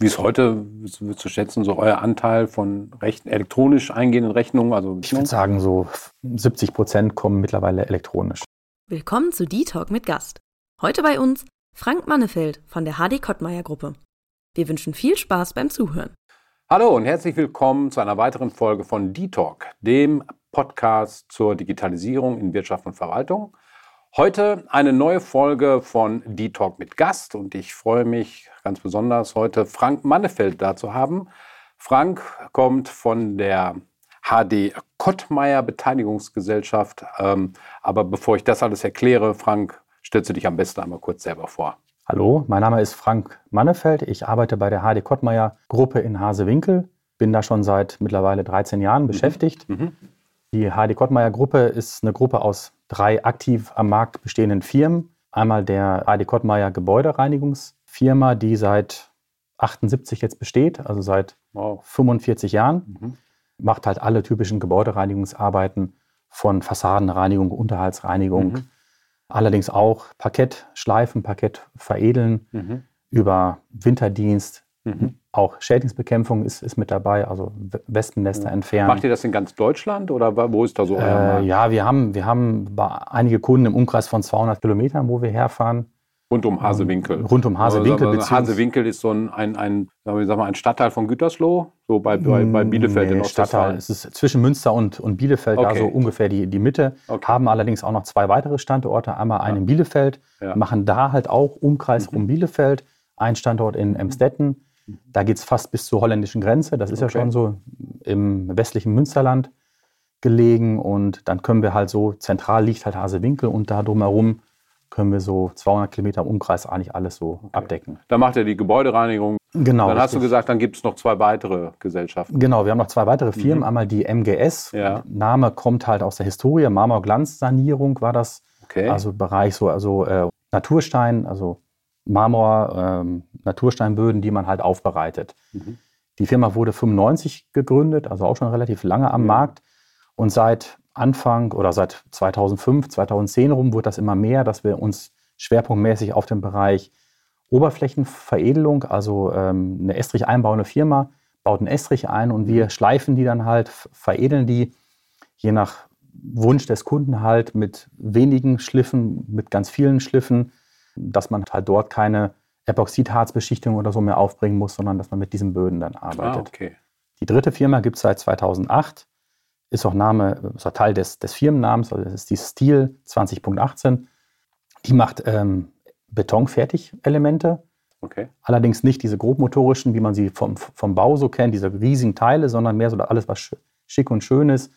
Wie ist heute zu schätzen, so euer Anteil von Rechten, elektronisch eingehenden Rechnungen? Also ich würde sagen, so 70 Prozent kommen mittlerweile elektronisch. Willkommen zu D-Talk mit Gast. Heute bei uns Frank Mannefeld von der HD Kottmeier Gruppe. Wir wünschen viel Spaß beim Zuhören. Hallo und herzlich willkommen zu einer weiteren Folge von D-Talk, dem Podcast zur Digitalisierung in Wirtschaft und Verwaltung. Heute eine neue Folge von D-Talk mit Gast und ich freue mich ganz besonders, heute Frank Mannefeld da zu haben. Frank kommt von der HD Kottmeier Beteiligungsgesellschaft. Ähm, aber bevor ich das alles erkläre, Frank, stellst du dich am besten einmal kurz selber vor. Hallo, mein Name ist Frank Mannefeld. Ich arbeite bei der HD Kottmeier Gruppe in Hasewinkel. Bin da schon seit mittlerweile 13 Jahren mhm. beschäftigt. Mhm. Die HD Kottmeier Gruppe ist eine Gruppe aus drei aktiv am Markt bestehenden Firmen. Einmal der HD Kottmeier Gebäudereinigungsfirma, die seit 78 jetzt besteht, also seit wow. 45 Jahren. Mhm. Macht halt alle typischen Gebäudereinigungsarbeiten von Fassadenreinigung, Unterhaltsreinigung, mhm. allerdings auch Parkett schleifen, Parkett veredeln, mhm. über Winterdienst, Mhm. Auch Schädlingsbekämpfung ist, ist mit dabei, also Wespennester entfernen. Macht ihr das in ganz Deutschland oder wo ist da so euer äh, Ja, wir haben, wir haben einige Kunden im Umkreis von 200 Kilometern, wo wir herfahren. Rund um Hasewinkel. Rund um Hasewinkel. Also, Hasewinkel ist so ein, ein, ein, sagen wir mal, ein Stadtteil von Gütersloh, so bei, bei, bei mm, Bielefeld nee, in Stadtteil. Es ist zwischen Münster und, und Bielefeld, okay. da so ungefähr die, die Mitte. Okay. Haben allerdings auch noch zwei weitere Standorte. Einmal einen ja. in Bielefeld, ja. machen da halt auch Umkreis mhm. um Bielefeld. Ein Standort in Emstetten da geht es fast bis zur holländischen Grenze. Das ist okay. ja schon so im westlichen Münsterland gelegen. Und dann können wir halt so, zentral liegt halt Hasewinkel und da drumherum können wir so 200 Kilometer im Umkreis eigentlich alles so okay. abdecken. Da macht er die Gebäudereinigung. Genau. Dann richtig. hast du gesagt, dann gibt es noch zwei weitere Gesellschaften. Genau, wir haben noch zwei weitere Firmen. Mhm. Einmal die MGS. Ja. Name kommt halt aus der Historie. Marmorglanzsanierung war das. Okay. Also Bereich so, also äh, Naturstein, also Marmor, ähm, Natursteinböden, die man halt aufbereitet. Mhm. Die Firma wurde 95 gegründet, also auch schon relativ lange am ja. Markt. Und seit Anfang oder seit 2005, 2010 rum wurde das immer mehr, dass wir uns schwerpunktmäßig auf den Bereich Oberflächenveredelung, also ähm, eine Estrich einbauende Firma, baut einen Estrich ein und wir mhm. schleifen die dann halt, veredeln die, je nach Wunsch des Kunden halt mit wenigen Schliffen, mit ganz vielen Schliffen dass man halt dort keine Epoxidharzbeschichtung oder so mehr aufbringen muss, sondern dass man mit diesen Böden dann arbeitet. Ah, okay. Die dritte Firma gibt es seit 2008, ist auch Name, ist auch Teil des, des Firmennamens, also das ist die Steel 20.18. Die macht ähm, Betonfertigelemente. Okay. Allerdings nicht diese grobmotorischen, wie man sie vom, vom Bau so kennt, diese riesigen Teile, sondern mehr so alles, was schick und schön ist,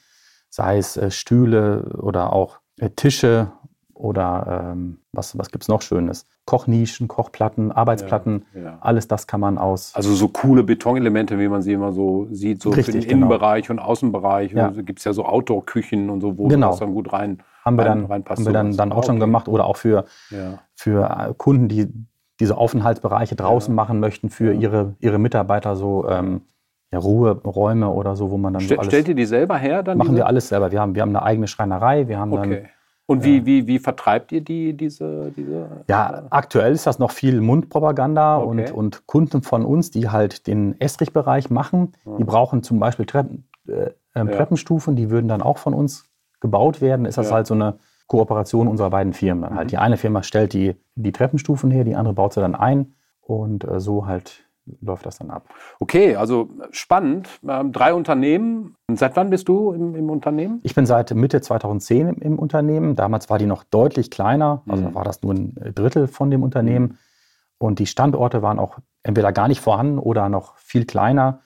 sei es äh, Stühle oder auch äh, Tische oder ähm, was, was gibt es noch Schönes? Kochnischen, Kochplatten, Arbeitsplatten, ja, ja. alles das kann man aus. Also so coole Betonelemente, wie man sie immer so sieht, so Richtig, für den genau. Innenbereich und Außenbereich. Ja. Also gibt es ja so Outdoor-Küchen und so, wo genau. das dann gut rein haben wir dann, reinpasst. Haben wir dann, dann auch okay. schon gemacht oder auch für, für äh, Kunden, die diese Aufenthaltsbereiche draußen machen möchten, für ihre, ihre Mitarbeiter so. Ähm, ja, Ruheräume oder so, wo man dann Ste so alles. Stellt ihr die selber her? Dann machen diese? wir alles selber. Wir haben, wir haben eine eigene Schreinerei, wir haben okay. dann und wie, wie, wie vertreibt ihr die, diese, diese? Ja, aktuell ist das noch viel Mundpropaganda okay. und, und Kunden von uns, die halt den Estrichbereich machen, mhm. die brauchen zum Beispiel Treppen, äh, äh, Treppenstufen, die würden dann auch von uns gebaut werden. Ist das ja. halt so eine Kooperation unserer beiden Firmen. Halt mhm. Halt die eine Firma stellt die, die Treppenstufen her, die andere baut sie dann ein und äh, so halt läuft das dann ab. Okay, also spannend. Ähm, drei Unternehmen. Seit wann bist du im, im, Unternehmen? Ich bin seit Mitte 2010 im, im Unternehmen. Damals war die noch deutlich kleiner, also mhm. war das nur ein Drittel von dem Unternehmen. Und die Standorte waren auch entweder gar nicht vorhanden oder noch viel kleiner.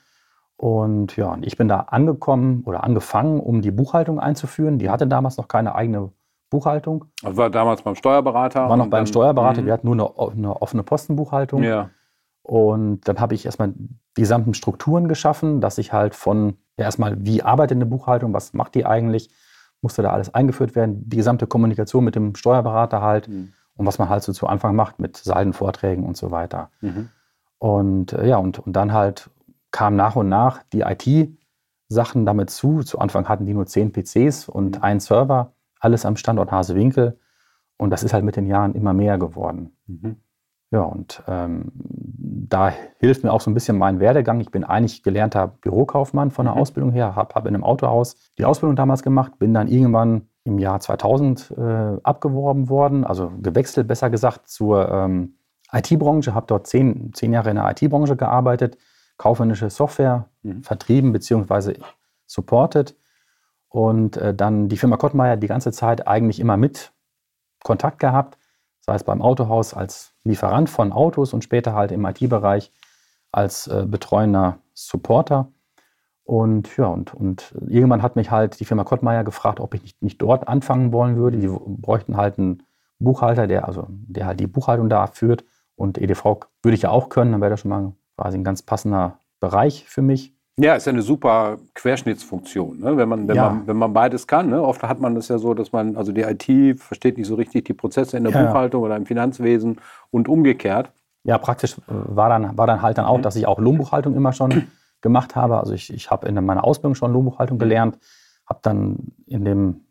Und ja, ich bin da angekommen oder angefangen, um die Buchhaltung einzuführen. Die hatte damals noch keine eigene Buchhaltung. Also war damals beim Steuerberater? War noch beim Steuerberater. Mhm. Wir hatten nur eine, eine offene Postenbuchhaltung. Ja. Und dann habe ich erstmal die gesamten Strukturen geschaffen, dass ich halt von ja, erstmal, wie arbeitet eine Buchhaltung, was macht die eigentlich, musste da alles eingeführt werden, die gesamte Kommunikation mit dem Steuerberater halt mhm. und was man halt so zu Anfang macht mit Saldenvorträgen und so weiter. Mhm. Und äh, ja, und, und dann halt kam nach und nach die IT-Sachen damit zu. Zu Anfang hatten die nur zehn PCs und mhm. einen Server, alles am Standort Hasewinkel. Und das ist halt mit den Jahren immer mehr geworden. Mhm. Ja, und ähm, da hilft mir auch so ein bisschen mein Werdegang. Ich bin eigentlich gelernter Bürokaufmann von der mhm. Ausbildung her, habe hab in einem Autohaus die Ausbildung damals gemacht, bin dann irgendwann im Jahr 2000 äh, abgeworben worden, also gewechselt, besser gesagt, zur ähm, IT-Branche, habe dort zehn, zehn Jahre in der IT-Branche gearbeitet, kaufmännische Software mhm. vertrieben bzw. supported und äh, dann die Firma Kottmeier die ganze Zeit eigentlich immer mit Kontakt gehabt, sei es beim Autohaus als Lieferant von Autos und später halt im IT-Bereich als äh, betreuender Supporter. Und ja, und, und irgendwann hat mich halt die Firma Kottmeier gefragt, ob ich nicht, nicht dort anfangen wollen würde. Die bräuchten halt einen Buchhalter, der, also, der halt die Buchhaltung da führt. Und EDV würde ich ja auch können, dann wäre das schon mal quasi ein ganz passender Bereich für mich. Ja, ist ja eine super Querschnittsfunktion, ne? wenn, man, wenn, ja. man, wenn man beides kann. Ne? Oft hat man das ja so, dass man, also die IT versteht nicht so richtig die Prozesse in der ja. Buchhaltung oder im Finanzwesen und umgekehrt. Ja, praktisch äh, war dann, war dann halt dann auch, mhm. dass ich auch Lohnbuchhaltung immer schon gemacht habe. Also ich, ich habe in meiner Ausbildung schon Lohnbuchhaltung gelernt, habe dann in dem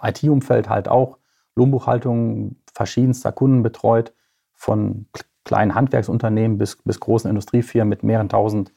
IT-Umfeld halt auch Lohnbuchhaltung verschiedenster Kunden betreut, von kleinen Handwerksunternehmen bis, bis großen Industriefirmen mit mehreren tausend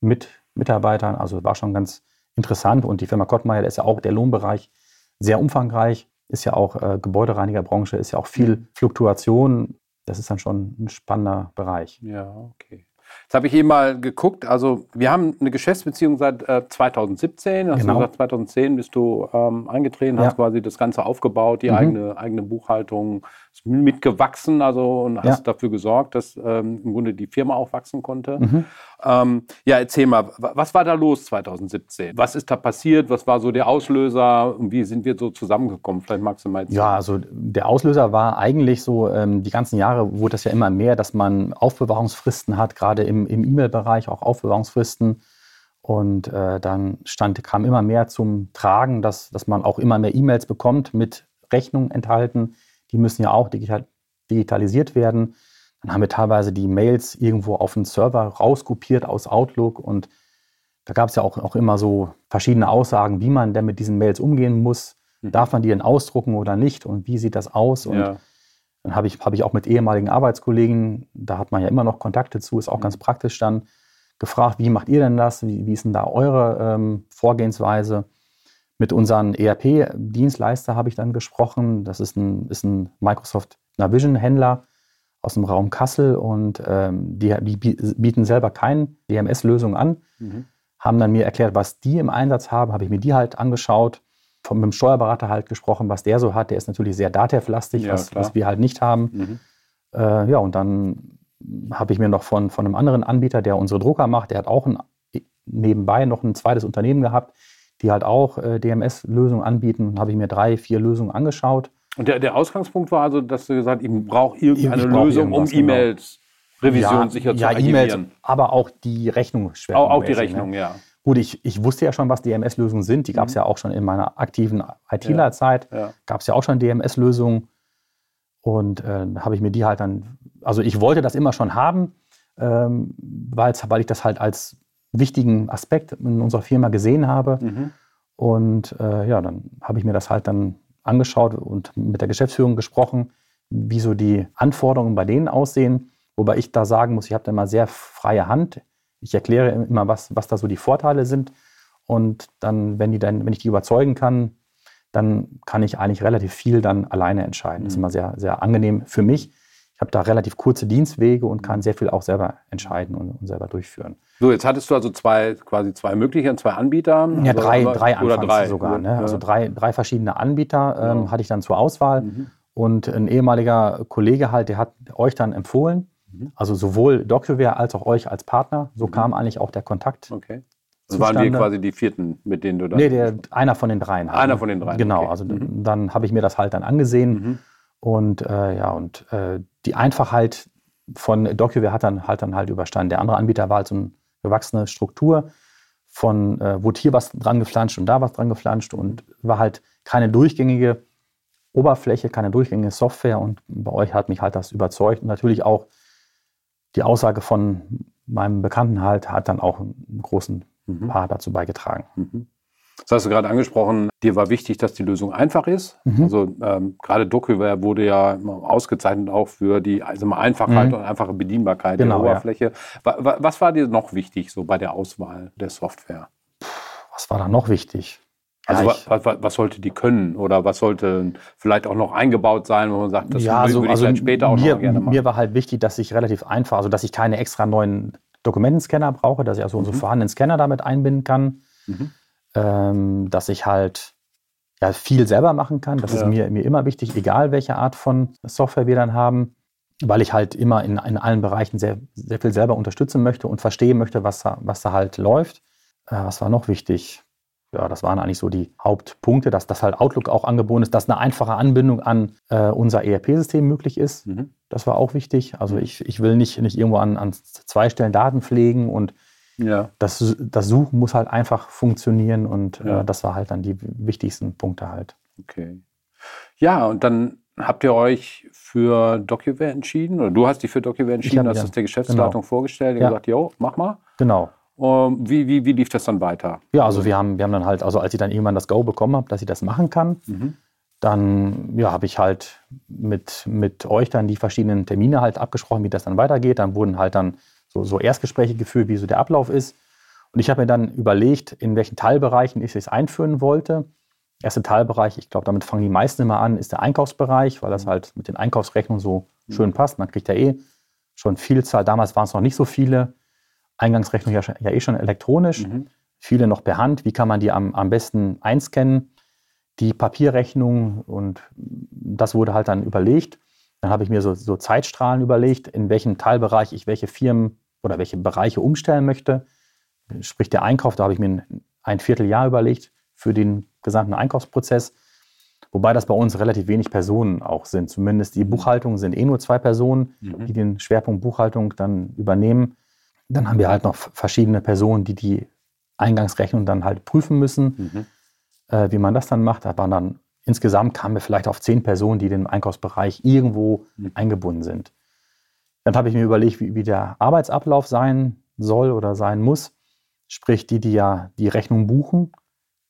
mit Mitarbeitern. Also war schon ganz interessant. Und die Firma Kottmeier ist ja auch der Lohnbereich sehr umfangreich, ist ja auch äh, Gebäudereinigerbranche, ist ja auch viel mhm. Fluktuation. Das ist dann schon ein spannender Bereich. Ja, okay. Jetzt habe ich eben mal geguckt. Also, wir haben eine Geschäftsbeziehung seit äh, 2017. Hast genau. du gesagt, 2010 bist du ähm, eingetreten, ja. hast quasi das Ganze aufgebaut, die mhm. eigene, eigene Buchhaltung mitgewachsen also, und hast ja. dafür gesorgt, dass ähm, im Grunde die Firma auch wachsen konnte. Mhm. Ähm, ja, erzähl mal, was war da los 2017? Was ist da passiert? Was war so der Auslöser? Und wie sind wir so zusammengekommen? Vielleicht magst du mal erzählen. Ja, also der Auslöser war eigentlich so, ähm, die ganzen Jahre wurde das ja immer mehr, dass man Aufbewahrungsfristen hat, gerade im, im E-Mail-Bereich auch Aufbewahrungsfristen. Und äh, dann stand, kam immer mehr zum Tragen, dass, dass man auch immer mehr E-Mails bekommt mit Rechnungen enthalten. Die müssen ja auch digital, digitalisiert werden. Dann haben wir teilweise die Mails irgendwo auf den Server rauskopiert aus Outlook und da gab es ja auch, auch immer so verschiedene Aussagen, wie man denn mit diesen Mails umgehen muss. Mhm. Darf man die denn ausdrucken oder nicht und wie sieht das aus? Und ja. dann habe ich, hab ich auch mit ehemaligen Arbeitskollegen, da hat man ja immer noch Kontakte zu, ist auch mhm. ganz praktisch dann, gefragt, wie macht ihr denn das? Wie, wie ist denn da eure ähm, Vorgehensweise? Mit unseren ERP-Dienstleister habe ich dann gesprochen. Das ist ein, ist ein Microsoft Navision-Händler aus dem Raum Kassel und ähm, die, die, bieten selber keine DMS-Lösung an, mhm. haben dann mir erklärt, was die im Einsatz haben, habe ich mir die halt angeschaut, von, mit dem Steuerberater halt gesprochen, was der so hat. Der ist natürlich sehr datev-lastig, ja, was, was, wir halt nicht haben. Mhm. Äh, ja, und dann habe ich mir noch von, von einem anderen Anbieter, der unsere Drucker macht, der hat auch ein, nebenbei noch ein zweites Unternehmen gehabt, die halt auch äh, DMS-Lösungen anbieten. Habe ich mir drei, vier Lösungen angeschaut und der, der Ausgangspunkt war also, dass du gesagt hast, ich brauche irgendeine brauch Lösung, um genau. E-Mails, Revision ja, sicher zu ja, E-Mails, aber auch die Rechnung. Auch, auch die Rechnung, ne? ja. Gut, ich, ich wusste ja schon, was DMS-Lösungen sind. Die gab es mhm. ja auch schon in meiner aktiven ITler-Zeit. Ja, ja. Gab es ja auch schon DMS-Lösungen. Und äh, habe ich mir die halt dann, also ich wollte das immer schon haben, ähm, weil ich das halt als wichtigen Aspekt in unserer Firma gesehen habe. Mhm. Und äh, ja, dann habe ich mir das halt dann angeschaut und mit der Geschäftsführung gesprochen, wie so die Anforderungen bei denen aussehen. Wobei ich da sagen muss, ich habe da immer sehr freie Hand. Ich erkläre immer, was, was da so die Vorteile sind. Und dann, wenn, die dann, wenn ich die überzeugen kann, dann kann ich eigentlich relativ viel dann alleine entscheiden. Das ist mhm. immer sehr, sehr angenehm für mich habe da relativ kurze Dienstwege und kann sehr viel auch selber entscheiden und, und selber durchführen. So, jetzt hattest du also zwei, quasi zwei Möglichkeiten, zwei Anbieter. Ja, drei, aber, drei anfangs drei, sogar. Ne? Also drei, drei verschiedene Anbieter ähm, ja. hatte ich dann zur Auswahl. Mhm. Und ein ehemaliger Kollege halt, der hat euch dann empfohlen. Mhm. Also sowohl DocuWare als auch euch als Partner. So mhm. kam eigentlich auch der Kontakt. Okay. Das waren wir quasi die vierten, mit denen du dann. Nee, der, einer von den dreien. Halt, einer ne? von den dreien. Genau, okay. also mhm. dann habe ich mir das halt dann angesehen. Und äh, ja, und äh, die Einfachheit von DocuWare hat dann halt dann halt überstanden. Der andere Anbieter war halt so eine gewachsene Struktur von, äh, wurde hier was dran geflanscht und da was dran geflanscht und war halt keine durchgängige Oberfläche, keine durchgängige Software und bei euch hat mich halt das überzeugt und natürlich auch die Aussage von meinem Bekannten halt hat dann auch einen großen mhm. Part dazu beigetragen. Mhm. Das hast du gerade angesprochen. Dir war wichtig, dass die Lösung einfach ist. Mhm. Also ähm, gerade DocuWare wurde ja ausgezeichnet auch für die also Einfachheit mhm. und einfache Bedienbarkeit genau, der Oberfläche. Ja. Was war dir noch wichtig so bei der Auswahl der Software? Was war da noch wichtig? Also ja, was, was, was, sollte die können oder was sollte vielleicht auch noch eingebaut sein, wo man sagt, das ja, würde, also, ich also später auch mir, noch gerne machen? Mir war halt wichtig, dass ich relativ einfach, also dass ich keine extra neuen Dokumentenscanner brauche, dass ich also mhm. unsere vorhandenen Scanner damit einbinden kann. Mhm ähm, dass ich halt ja, viel selber machen kann. Das ja. ist mir, mir immer wichtig, egal welche Art von Software wir dann haben, weil ich halt immer in, in allen Bereichen sehr, sehr viel selber unterstützen möchte und verstehen möchte, was da, was da halt läuft. Äh, was war noch wichtig? Ja, das waren eigentlich so die Hauptpunkte, dass das halt Outlook auch angeboten ist, dass eine einfache Anbindung an äh, unser ERP-System möglich ist. Mhm. Das war auch wichtig. Also mhm. ich, ich will nicht, nicht irgendwo an, an zwei Stellen Daten pflegen und ja. Das, das Suchen muss halt einfach funktionieren und äh, ja. äh, das war halt dann die wichtigsten Punkte halt. Okay. Ja, und dann habt ihr euch für DocuWare entschieden oder du hast dich für DocuWare entschieden, hast es der Geschäftsleitung genau. vorgestellt und ja. gesagt, jo, mach mal. Genau. Um, ähm, wie, wie, wie lief das dann weiter? Ja, also wir haben, wir haben dann halt, also als ich dann irgendwann das Go bekommen habe, dass ich das machen kann, mhm. dann ja, habe ich halt mit, mit euch dann die verschiedenen Termine halt abgesprochen, wie das dann weitergeht. Dann wurden halt dann so, so Erstgespräche geführt, wie so der Ablauf ist. Und ich habe mir dann überlegt, in welchen Teilbereichen ich es einführen wollte. Erster Teilbereich, ich glaube, damit fangen die meisten immer an, ist der Einkaufsbereich, weil das halt mit den Einkaufsrechnungen so schön passt. Man kriegt ja eh schon Vielzahl, damals waren es noch nicht so viele, Eingangsrechnungen ja, ja eh schon elektronisch, mhm. viele noch per Hand. Wie kann man die am, am besten einscannen? Die Papierrechnung und das wurde halt dann überlegt. Dann habe ich mir so, so Zeitstrahlen überlegt, in welchem Teilbereich ich welche Firmen oder welche Bereiche umstellen möchte. Sprich der Einkauf, da habe ich mir ein Vierteljahr überlegt für den gesamten Einkaufsprozess. Wobei das bei uns relativ wenig Personen auch sind. Zumindest die Buchhaltung sind eh nur zwei Personen, mhm. die den Schwerpunkt Buchhaltung dann übernehmen. Dann haben wir halt noch verschiedene Personen, die die Eingangsrechnung dann halt prüfen müssen. Mhm. Äh, wie man das dann macht, da waren dann insgesamt kamen wir vielleicht auf zehn Personen, die den Einkaufsbereich irgendwo mhm. eingebunden sind. Dann habe ich mir überlegt, wie, wie, der Arbeitsablauf sein soll oder sein muss. Sprich, die, die ja die Rechnung buchen,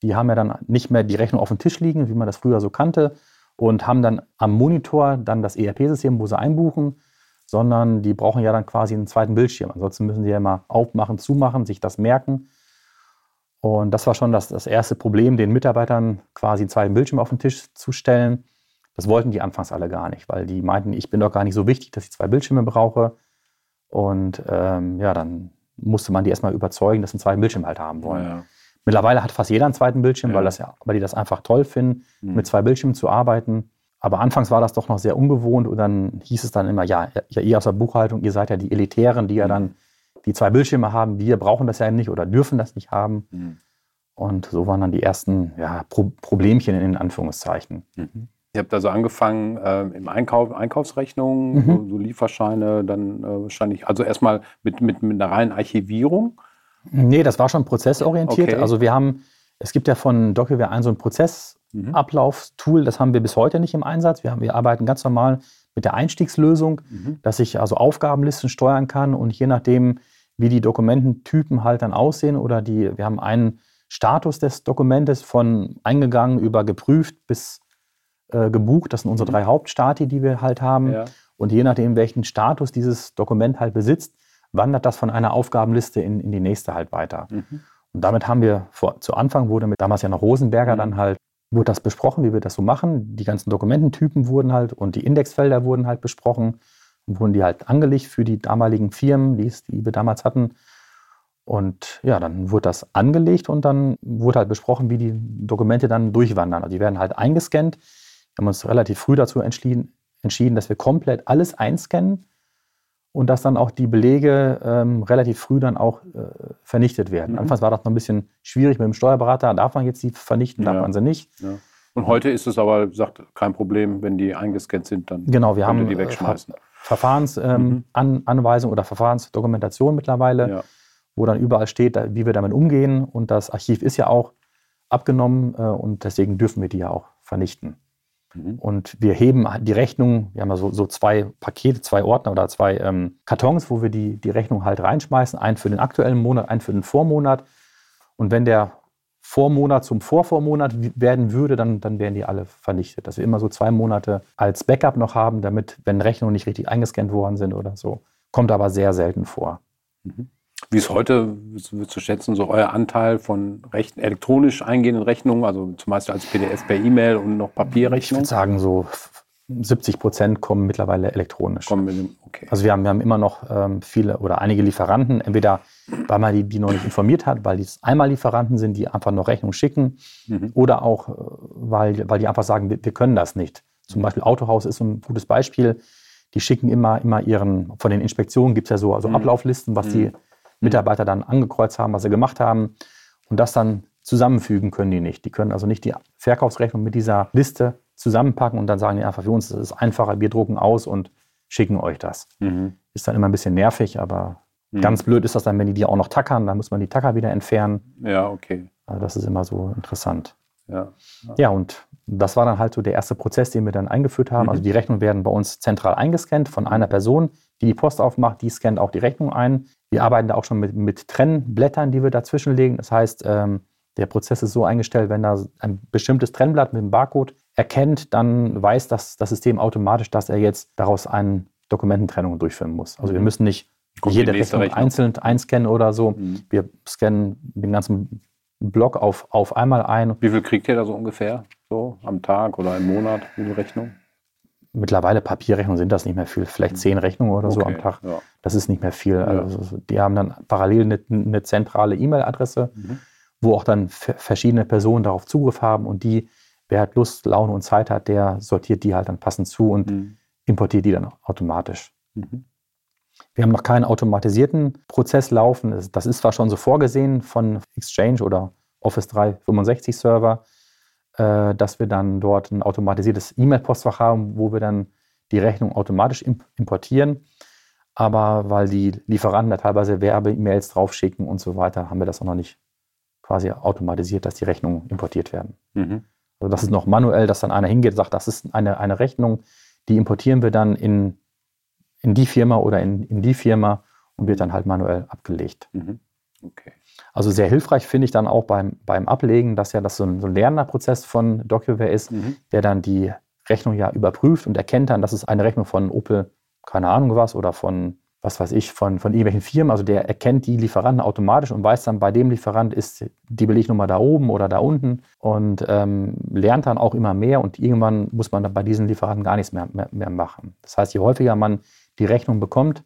die haben ja dann nicht mehr die Rechnung auf dem Tisch liegen, wie man das früher so kannte, und haben dann am Monitor dann das ERP-System, wo sie einbuchen, sondern die brauchen ja dann quasi einen zweiten Bildschirm. Ansonsten müssen sie ja immer aufmachen, zumachen, sich das merken. Und das war schon das, das erste Problem, den Mitarbeitern quasi einen zweiten Bildschirm auf den Tisch zu stellen. Das wollten die anfangs alle gar nicht, weil die meinten, ich bin doch gar nicht so wichtig, dass ich zwei Bildschirme brauche. Und ähm, ja, dann musste man die erstmal überzeugen, dass sie einen zweiten Bildschirm halt haben wollen. Ja. Mittlerweile hat fast jeder einen zweiten Bildschirm, ja. weil, das weil die das einfach toll finden, mhm. mit zwei Bildschirmen zu arbeiten. Aber anfangs war das doch noch sehr ungewohnt und dann hieß es dann immer, ja, ja ihr aus der Buchhaltung, ihr seid ja die Elitären, die ja mhm. dann die zwei Bildschirme haben, wir brauchen das ja nicht oder dürfen das nicht haben. Mhm. Und so waren dann die ersten ja, Pro Problemchen in Anführungszeichen. Mhm. Ihr habt also angefangen äh, im Einkauf, Einkaufsrechnungen, mhm. so, so, Lieferscheine, dann äh, wahrscheinlich, also erstmal mit, mit, mit einer reinen Archivierung? Nee, das war schon prozessorientiert. Okay. Also wir haben, es gibt ja von DocuWare ein so ein Prozessablaufstool, das haben wir bis heute nicht im Einsatz. Wir, haben, wir arbeiten ganz normal mit der Einstiegslösung, mhm. dass ich also Aufgabenlisten steuern kann und je nachdem, wie die Dokumententypen halt dann aussehen oder die, wir haben einen Status des Dokumentes von eingegangen über geprüft bis äh, gebucht. Das sind unsere mhm. drei Hauptstati, die wir halt haben. Ja. Und je nachdem, welchen Status dieses Dokument halt besitzt, wandert das von einer Aufgabenliste in, in die nächste halt weiter. Mhm. Und damit haben wir vor, zu Anfang wurde mit damals ja noch Rosenberger mhm. dann halt, wurde das besprochen, wie wir das so machen. Die ganzen Dokumententypen wurden halt und die Indexfelder wurden halt besprochen wurden die halt angelegt für die damaligen Firmen, die, es, die wir damals hatten. Und ja, dann wurde das angelegt und dann wurde halt besprochen, wie die Dokumente dann durchwandern. Also die werden halt eingescannt. Wir haben uns relativ früh dazu entschieden, entschieden dass wir komplett alles einscannen und dass dann auch die Belege ähm, relativ früh dann auch äh, vernichtet werden. Mhm. Anfangs war das noch ein bisschen schwierig mit dem Steuerberater. Darf man jetzt die vernichten, darf ja. man sie nicht? Ja. Und heute ist es aber, sagt, kein Problem, wenn die eingescannt sind, dann genau, wir haben, die wegschmeißen. Äh, Verfahrensanweisung ähm, mhm. oder Verfahrensdokumentation mittlerweile, ja. wo dann überall steht, wie wir damit umgehen. Und das Archiv ist ja auch abgenommen äh, und deswegen dürfen wir die ja auch vernichten. Mhm. Und wir heben die Rechnung, wir haben ja so, so zwei Pakete, zwei Ordner oder zwei ähm, Kartons, wo wir die, die Rechnung halt reinschmeißen. Einen für den aktuellen Monat, einen für den Vormonat. Und wenn der Vormonat zum Vorvormonat werden würde, dann, dann wären die alle vernichtet. Dass wir immer so zwei Monate als Backup noch haben, damit, wenn Rechnungen nicht richtig eingescannt worden sind oder so. Kommt aber sehr selten vor. Mhm. Wie ist heute zu schätzen, so euer Anteil von Recht, elektronisch eingehenden Rechnungen, also zum Beispiel als PDF per E-Mail und noch Papierrechnungen? Ich würde sagen, so 70 Prozent kommen mittlerweile elektronisch. Kommen, okay. Also wir haben, wir haben immer noch ähm, viele oder einige Lieferanten, entweder weil man die, die noch nicht informiert hat, weil die einmal Lieferanten sind, die einfach noch Rechnung schicken, mhm. oder auch, äh, weil, weil die einfach sagen, wir, wir, können das nicht. Zum Beispiel Autohaus ist ein gutes Beispiel. Die schicken immer, immer ihren, von den Inspektionen gibt es ja so also mhm. Ablauflisten, was mhm. die Mitarbeiter dann angekreuzt haben, was sie gemacht haben. Und das dann zusammenfügen können die nicht. Die können also nicht die Verkaufsrechnung mit dieser Liste zusammenpacken und dann sagen die einfach, für uns ist es einfacher, wir drucken aus und schicken euch das. Mhm. Ist dann immer ein bisschen nervig, aber mhm. ganz blöd ist das dann, wenn die die auch noch tackern, dann muss man die Tacker wieder entfernen. Ja, okay. Also das ist immer so interessant. Ja, ja. ja, und das war dann halt so der erste Prozess, den wir dann eingeführt haben. Mhm. Also die Rechnungen werden bei uns zentral eingescannt von einer Person, die die Post aufmacht, die scannt auch die Rechnung ein. Wir arbeiten da auch schon mit, mit Trennblättern, die wir dazwischenlegen. Das heißt, ähm, der Prozess ist so eingestellt, wenn da ein bestimmtes Trennblatt mit dem Barcode erkennt, dann weiß das, das System automatisch, dass er jetzt daraus eine Dokumententrennung durchführen muss. Also mhm. wir müssen nicht Kommt jede Rechnung, Rechnung, einzeln einscannen oder so. Mhm. Wir scannen den ganzen Block auf, auf einmal ein. Wie viel kriegt ihr da so ungefähr? So am Tag oder im Monat? Wie viel Rechnung? Mittlerweile Papierrechnungen sind das nicht mehr viel. Vielleicht mhm. zehn Rechnungen oder okay, so am Tag. Ja. Das ist nicht mehr viel. Ja. Also die haben dann parallel eine, eine zentrale E-Mail-Adresse. Mhm wo auch dann verschiedene Personen darauf Zugriff haben und die, wer halt Lust, Laune und Zeit hat, der sortiert die halt dann passend zu und mhm. importiert die dann automatisch. Mhm. Wir haben noch keinen automatisierten Prozess laufen. Das ist zwar schon so vorgesehen von Exchange oder Office 365 Server, äh, dass wir dann dort ein automatisiertes E-Mail-Postfach haben, wo wir dann die Rechnung automatisch importieren. Aber weil die Lieferanten da teilweise Werbe-E-Mails draufschicken und so weiter, haben wir das auch noch nicht quasi automatisiert, dass die Rechnungen importiert werden. Mhm. Also das ist noch manuell, dass dann einer hingeht und sagt, das ist eine, eine Rechnung, die importieren wir dann in, in die Firma oder in, in die Firma und wird dann halt manuell abgelegt. Mhm. Okay. Also sehr hilfreich finde ich dann auch beim, beim Ablegen, dass ja das so ein, so ein lernender Prozess von DocuWare ist, mhm. der dann die Rechnung ja überprüft und erkennt dann, dass es eine Rechnung von Opel, keine Ahnung was, oder von was weiß ich, von, von irgendwelchen Firmen. Also der erkennt die Lieferanten automatisch und weiß dann, bei dem Lieferant ist die Belegnummer da oben oder da unten und ähm, lernt dann auch immer mehr und irgendwann muss man dann bei diesen Lieferanten gar nichts mehr, mehr, mehr machen. Das heißt, je häufiger man die Rechnung bekommt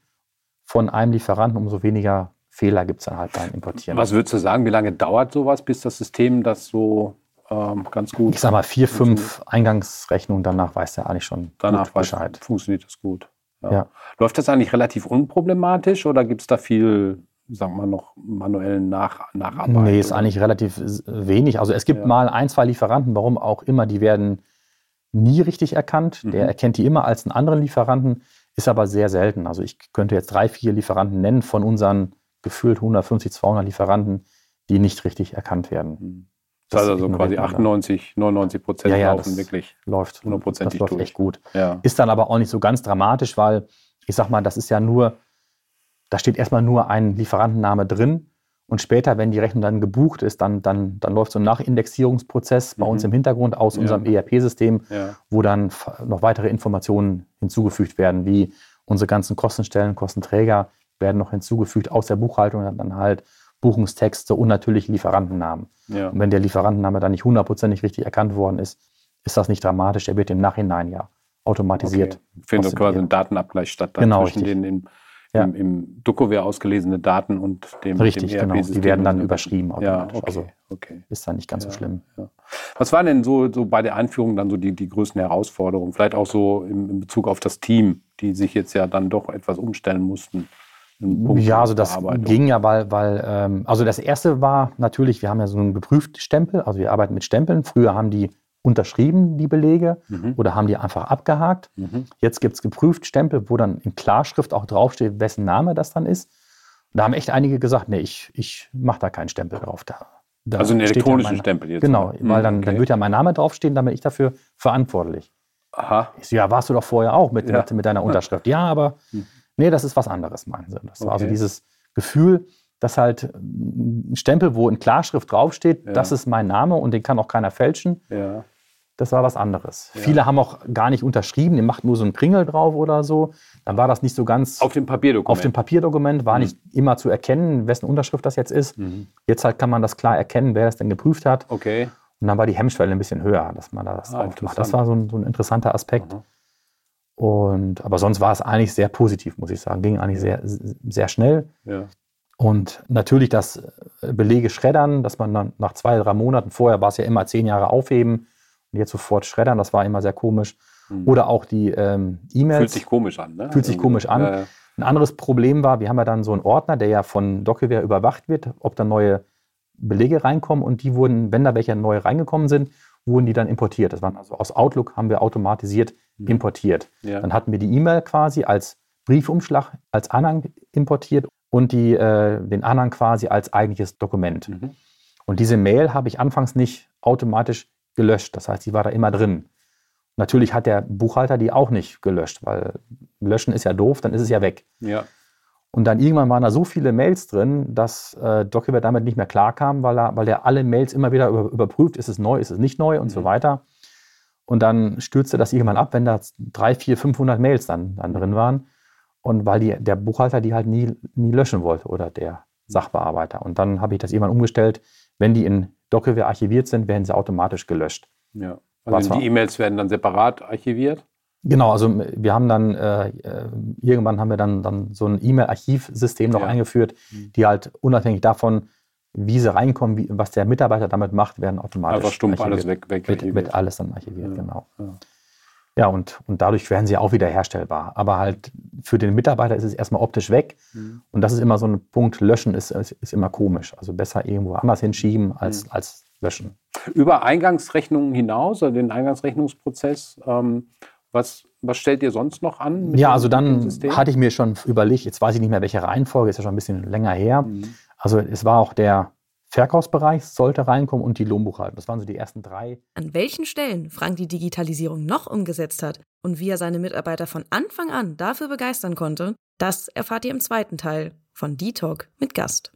von einem Lieferanten, umso weniger Fehler gibt es dann halt beim Importieren. Was würdest du sagen, wie lange dauert sowas, bis das System das so ähm, ganz gut. Ich sag mal, vier, fünf Eingangsrechnungen, danach weiß der eigentlich schon danach Bescheid. funktioniert das gut. Ja. Ja. Läuft das eigentlich relativ unproblematisch oder gibt es da viel, sagen wir noch, manuellen Nach Nacharbeit? Nee, ist oder? eigentlich relativ wenig. Also es gibt ja. mal ein, zwei Lieferanten, warum auch immer, die werden nie richtig erkannt. Mhm. Der erkennt die immer als einen anderen Lieferanten, ist aber sehr selten. Also ich könnte jetzt drei, vier Lieferanten nennen von unseren gefühlt 150, 200 Lieferanten, die nicht richtig erkannt werden. Mhm. Das, das heißt also quasi 98, 99 Prozent ja, ja, laufen wirklich läuft, hundertprozentig Das läuft echt gut. Ja. Ist dann aber auch nicht so ganz dramatisch, weil ich sag mal, das ist ja nur, da steht erstmal nur ein Lieferantenname drin und später, wenn die Rechnung dann gebucht ist, dann, dann, dann läuft so ein Nachindexierungsprozess bei mhm. uns im Hintergrund aus unserem ERP-System, wo dann noch weitere Informationen hinzugefügt werden, wie unsere ganzen Kostenstellen, Kostenträger werden noch hinzugefügt aus der Buchhaltung, dann halt Buchungstexte und natürlich Lieferantennamen. Ja. Und wenn der Lieferantenname dann nicht hundertprozentig richtig erkannt worden ist, ist das nicht dramatisch. Er wird im Nachhinein ja automatisiert. Okay. Findet quasi ein Datenabgleich statt genau, zwischen den im, ja. im, im Dokoware ausgelesenen Daten und dem Richtig, dem genau. Die werden dann überschrieben automatisch. Ja, okay, also okay. ist dann nicht ganz ja, so schlimm. Ja. Was waren denn so, so bei der Einführung dann so die, die größten Herausforderungen? Vielleicht auch so in, in Bezug auf das Team, die sich jetzt ja dann doch etwas umstellen mussten. Ja, also das ging ja, weil, weil ähm, also das erste war natürlich, wir haben ja so einen geprüften Stempel, also wir arbeiten mit Stempeln. Früher haben die unterschrieben, die Belege, mhm. oder haben die einfach abgehakt. Mhm. Jetzt gibt es geprüft Stempel, wo dann in Klarschrift auch draufsteht, wessen Name das dann ist. Und da haben echt einige gesagt, nee, ich, ich mache da keinen Stempel drauf. Da, da also einen elektronischen mein, Stempel jetzt? Genau, mhm, weil dann, okay. dann wird ja mein Name draufstehen, dann bin ich dafür verantwortlich. Aha. Ich so, ja, warst du doch vorher auch mit, ja. mit, mit deiner Unterschrift. Ja, aber mhm. Nee, das ist was anderes, meinen sie. Das okay. war also dieses Gefühl, dass halt ein Stempel, wo in Klarschrift draufsteht, ja. das ist mein Name und den kann auch keiner fälschen. Ja. Das war was anderes. Ja. Viele haben auch gar nicht unterschrieben, die macht nur so einen Kringel drauf oder so. Dann war das nicht so ganz. Auf dem Papierdokument. Auf dem Papierdokument war mhm. nicht immer zu erkennen, wessen Unterschrift das jetzt ist. Mhm. Jetzt halt kann man das klar erkennen, wer das denn geprüft hat. Okay. Und dann war die Hemmschwelle ein bisschen höher, dass man das ah, aufmacht. Das war so ein, so ein interessanter Aspekt. Mhm. Und, aber sonst war es eigentlich sehr positiv, muss ich sagen. Ging eigentlich sehr, sehr schnell. Ja. Und natürlich das Belege schreddern, dass man dann nach zwei, drei Monaten, vorher war es ja immer zehn Jahre aufheben und jetzt sofort schreddern, das war immer sehr komisch. Mhm. Oder auch die ähm, E-Mails. Fühlt sich komisch an, ne? Fühlt sich komisch an. Ja, ja. Ein anderes Problem war, wir haben ja dann so einen Ordner, der ja von DocWare überwacht wird, ob da neue Belege reinkommen und die wurden, wenn da welche neu reingekommen sind, wurden die dann importiert. Das waren also aus Outlook haben wir automatisiert mhm. importiert. Ja. Dann hatten wir die E-Mail quasi als Briefumschlag, als Anhang importiert und die, äh, den Anhang quasi als eigentliches Dokument. Mhm. Und diese Mail habe ich anfangs nicht automatisch gelöscht. Das heißt, sie war da immer drin. Natürlich hat der Buchhalter die auch nicht gelöscht, weil löschen ist ja doof, dann ist es ja weg. Ja. Und dann irgendwann waren da so viele Mails drin, dass äh, DocUber damit nicht mehr klarkam, weil er, weil er alle Mails immer wieder über, überprüft, ist es neu, ist es nicht neu und mhm. so weiter. Und dann stürzte das irgendwann ab, wenn da drei, vier, 500 Mails dann, dann drin waren. Und weil die, der Buchhalter die halt nie, nie löschen wollte oder der Sachbearbeiter. Und dann habe ich das irgendwann umgestellt. Wenn die in DocWare archiviert sind, werden sie automatisch gelöscht. Ja. Also die E-Mails werden dann separat archiviert? Genau, also wir haben dann, äh, äh, irgendwann haben wir dann, dann so ein E-Mail-Archivsystem noch ja. eingeführt, mhm. die halt unabhängig davon, wie sie reinkommen, wie, was der Mitarbeiter damit macht, werden automatisch. Einfach stumpf archiviert. alles weg, weg wird, wird alles dann archiviert, ja. genau. Ja. ja, und, und dadurch werden sie auch wieder herstellbar. Aber halt für den Mitarbeiter ist es erstmal optisch weg. Mhm. Und das ist immer so ein Punkt, löschen ist, ist, ist immer komisch. Also besser irgendwo anders hinschieben als, mhm. als löschen. Über Eingangsrechnungen hinaus, also den Eingangsrechnungsprozess, ähm, was, was stellt ihr sonst noch an? Ja, also dann hatte ich mir schon überlegt, jetzt weiß ich nicht mehr, welche Reihenfolge, ist ja schon ein bisschen länger her. Mhm. Also es war auch der Verkaufsbereich sollte reinkommen und die Lohnbuchhaltung. Das waren so die ersten drei. An welchen Stellen Frank die Digitalisierung noch umgesetzt hat und wie er seine Mitarbeiter von Anfang an dafür begeistern konnte, das erfahrt ihr im zweiten Teil von D-Talk mit Gast.